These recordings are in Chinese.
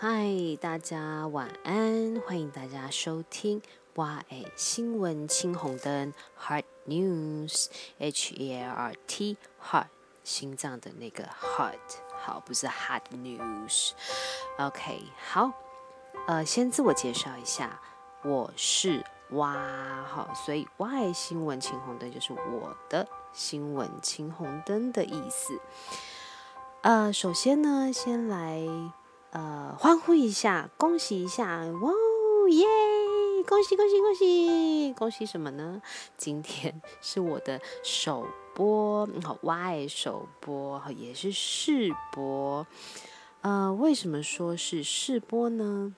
嗨，大家晚安，欢迎大家收听 Y A 新闻青红灯 Heart News，H E A R T Heart 心脏的那个 Heart，好，不是 Hot News。OK，好，呃，先自我介绍一下，我是哇好，所以 Y 新闻青红灯就是我的新闻青红灯的意思。呃，首先呢，先来。呃，欢呼一下，恭喜一下，哇耶！恭喜恭喜恭喜恭喜什么呢？今天是我的首播，好，Y 首播，也是试播。呃，为什么说是试播呢？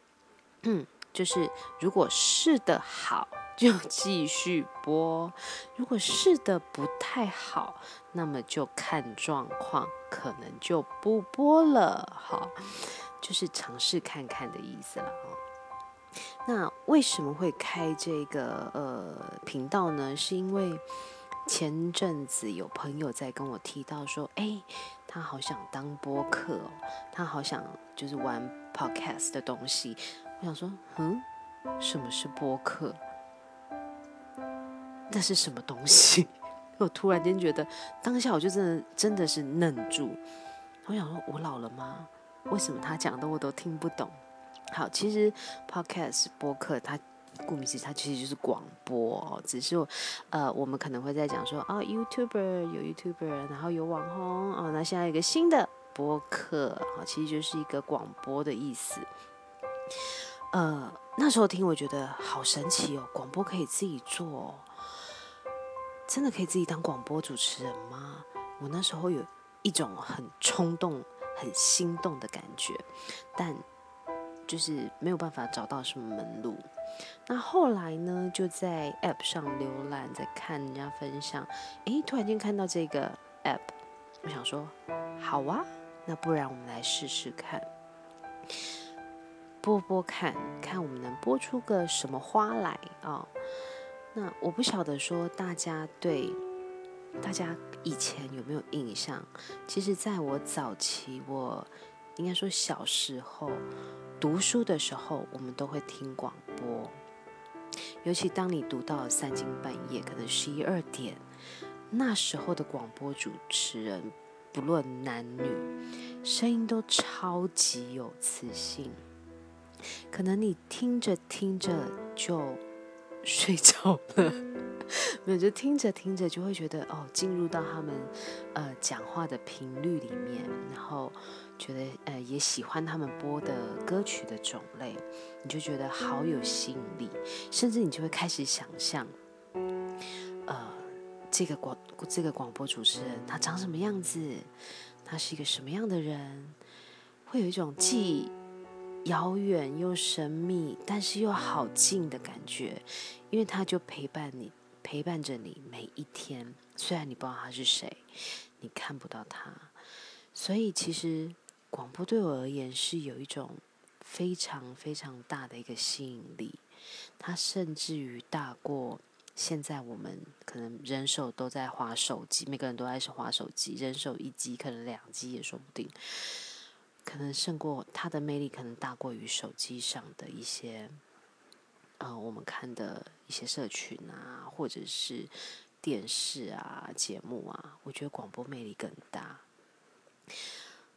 嗯，就是如果试的好，就继续播；如果试的不太好，那么就看状况，可能就不播了。好。就是尝试看看的意思了哦。那为什么会开这个呃频道呢？是因为前阵子有朋友在跟我提到说，哎，他好想当播客，他好想就是玩 podcast 的东西。我想说，嗯，什么是播客？那是什么东西？我突然间觉得，当下我就真的真的是愣住。我想说，我老了吗？为什么他讲的我都听不懂？好，其实 podcast 播客它顾名思义，它其实就是广播。只是呃，我们可能会在讲说啊，YouTuber 有 YouTuber，然后有网红哦。那现在有一个新的播客，好，其实就是一个广播的意思。呃，那时候听我觉得好神奇哦，广播可以自己做，真的可以自己当广播主持人吗？我那时候有一种很冲动。很心动的感觉，但就是没有办法找到什么门路。那后来呢，就在 App 上浏览，在看人家分享，诶，突然间看到这个 App，我想说，好啊，那不然我们来试试看，播播看看我们能播出个什么花来啊？那我不晓得说大家对。大家以前有没有印象？其实，在我早期，我应该说小时候读书的时候，我们都会听广播。尤其当你读到三更半夜，可能十一二点，那时候的广播主持人，不论男女，声音都超级有磁性。可能你听着听着就睡着了。没有，就听着听着就会觉得哦，进入到他们呃讲话的频率里面，然后觉得呃也喜欢他们播的歌曲的种类，你就觉得好有吸引力，甚至你就会开始想象，呃，这个广这个广播主持人他长什么样子，他是一个什么样的人，会有一种既遥远又神秘，但是又好近的感觉，因为他就陪伴你。陪伴着你每一天，虽然你不知道他是谁，你看不到他，所以其实广播对我而言是有一种非常非常大的一个吸引力，它甚至于大过现在我们可能人手都在划手机，每个人都爱是划手机，人手一机，可能两机也说不定，可能胜过它的魅力，可能大过于手机上的一些。呃，我们看的一些社群啊，或者是电视啊节目啊，我觉得广播魅力更大。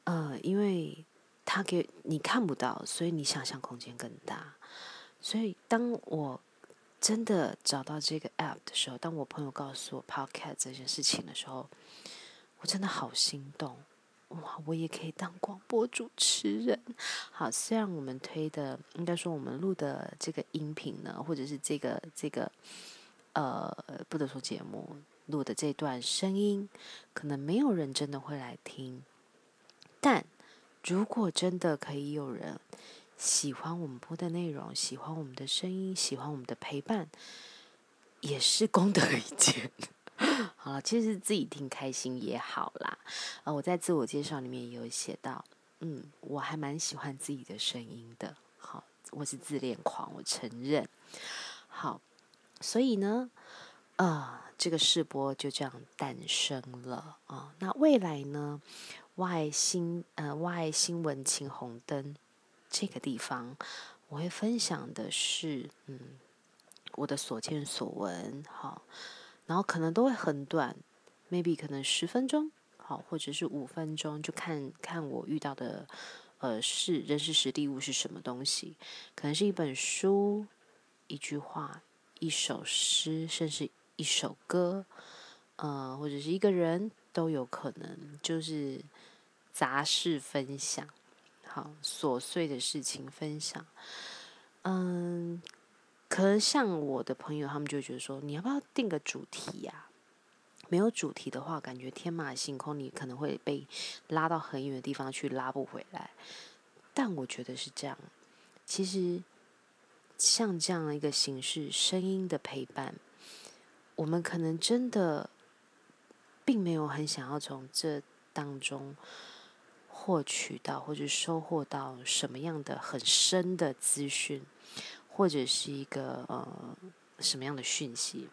呃，因为它给你看不到，所以你想象空间更大。所以当我真的找到这个 app 的时候，当我朋友告诉我 podcast 这件事情的时候，我真的好心动。哇，我也可以当广播主持人。好，虽然我们推的，应该说我们录的这个音频呢，或者是这个这个，呃，不得说节目录的这段声音，可能没有人真的会来听。但如果真的可以有人喜欢我们播的内容，喜欢我们的声音，喜欢我们的陪伴，也是功德一件。好了，其实自己听开心也好啦。呃，我在自我介绍里面也有写到，嗯，我还蛮喜欢自己的声音的。好，我是自恋狂，我承认。好，所以呢，呃，这个试播就这样诞生了啊。那未来呢，外新呃外新闻青红灯这个地方，我会分享的是，嗯，我的所见所闻，好，然后可能都会很短，maybe 可能十分钟，好，或者是五分钟，就看看我遇到的，呃，是人事实地物是什么东西，可能是一本书，一句话，一首诗，甚至一首歌，呃，或者是一个人都有可能，就是杂事分享。好，琐碎的事情分享，嗯，可能像我的朋友，他们就觉得说，你要不要定个主题呀？没有主题的话，感觉天马行空，你可能会被拉到很远的地方去，拉不回来。但我觉得是这样，其实像这样的一个形式，声音的陪伴，我们可能真的并没有很想要从这当中。获取到或者收获到什么样的很深的资讯，或者是一个呃什么样的讯息，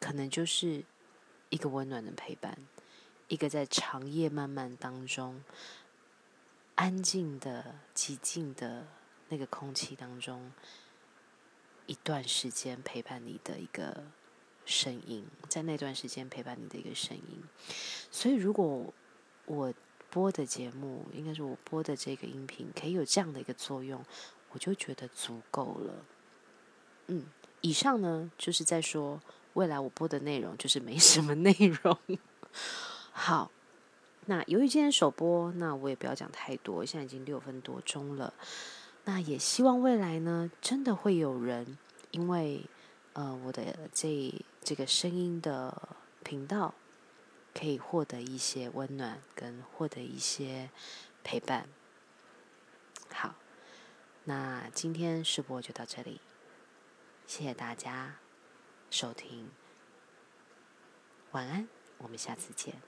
可能就是一个温暖的陪伴，一个在长夜漫漫当中安静的、寂静的那个空气当中，一段时间陪伴你的一个声音，在那段时间陪伴你的一个声音。所以，如果我。播的节目，应该是我播的这个音频，可以有这样的一个作用，我就觉得足够了。嗯，以上呢就是在说未来我播的内容就是没什么内容。好，那由于今天首播，那我也不要讲太多，现在已经六分多钟了。那也希望未来呢，真的会有人因为呃我的这这个声音的频道。可以获得一些温暖，跟获得一些陪伴。好，那今天试播就到这里，谢谢大家收听，晚安，我们下次见。